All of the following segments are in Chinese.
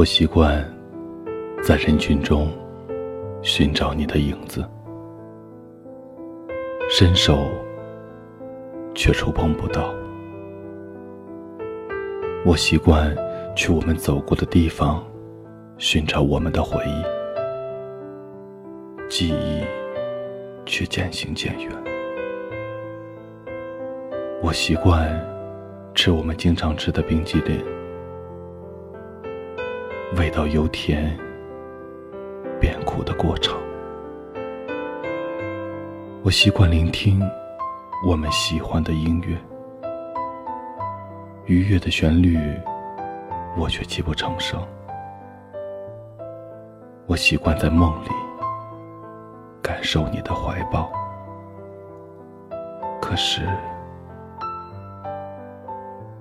我习惯在人群中寻找你的影子，伸手却触碰不到。我习惯去我们走过的地方寻找我们的回忆，记忆却渐行渐远。我习惯吃我们经常吃的冰激凌，味道由甜变苦的过程。我习惯聆听我们喜欢的音乐。愉悦的旋律，我却泣不成声。我习惯在梦里感受你的怀抱，可是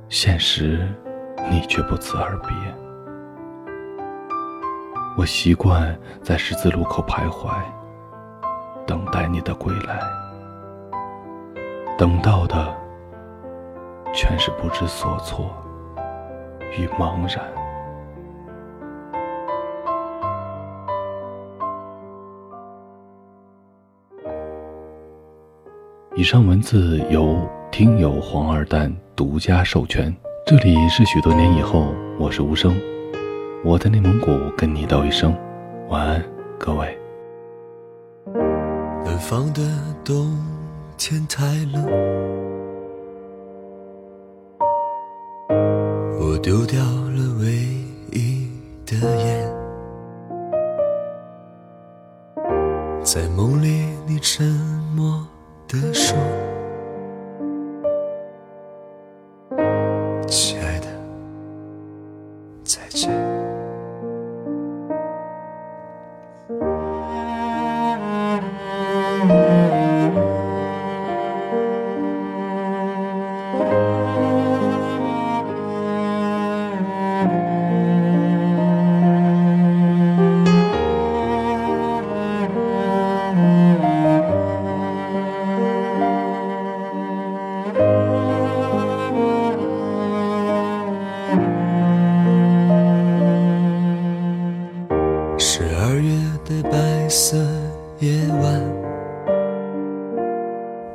现实你却不辞而别。我习惯在十字路口徘徊，等待你的归来，等到的。全是不知所措与茫然。以上文字由听友黄二蛋独家授权。这里是许多年以后，我是无声，我在内蒙古跟你道一声晚安，各位。南方的冬天太冷。我丢掉了唯一的烟，在梦里你沉默地说。亲爱的，再见夜晚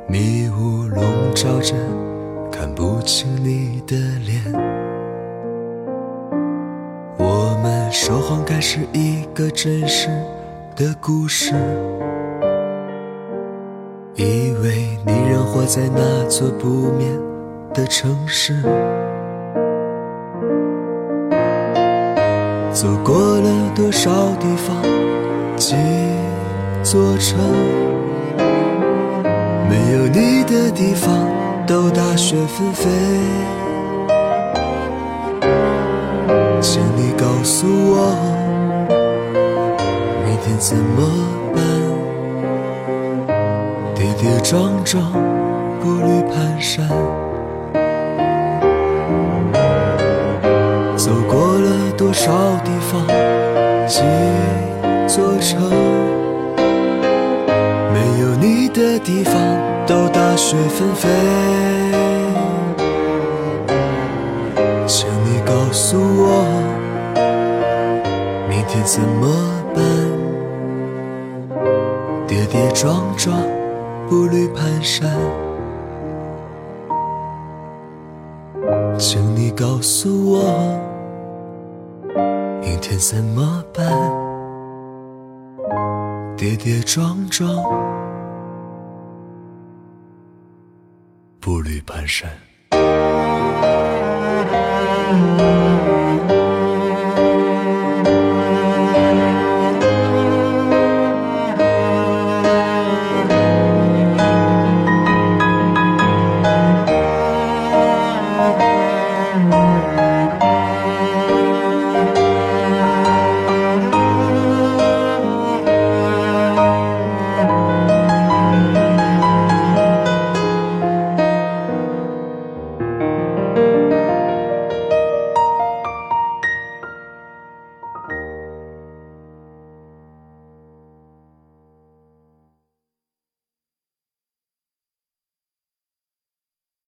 迷雾笼罩着，看不清你的脸。我们说谎该是一个真实的故事，以为你仍活在那座不眠的城市。走过了多少地方，座城。没有你的地方都大雪纷飞，请你告诉我，明天怎么办？跌跌撞撞，步履蹒跚，走过了多少地方，几座城。有你的地方都大雪纷飞，请你告诉我，明天怎么办？跌跌撞撞，步履蹒跚，请你告诉我，明天怎么办？跌跌撞撞步履蹒跚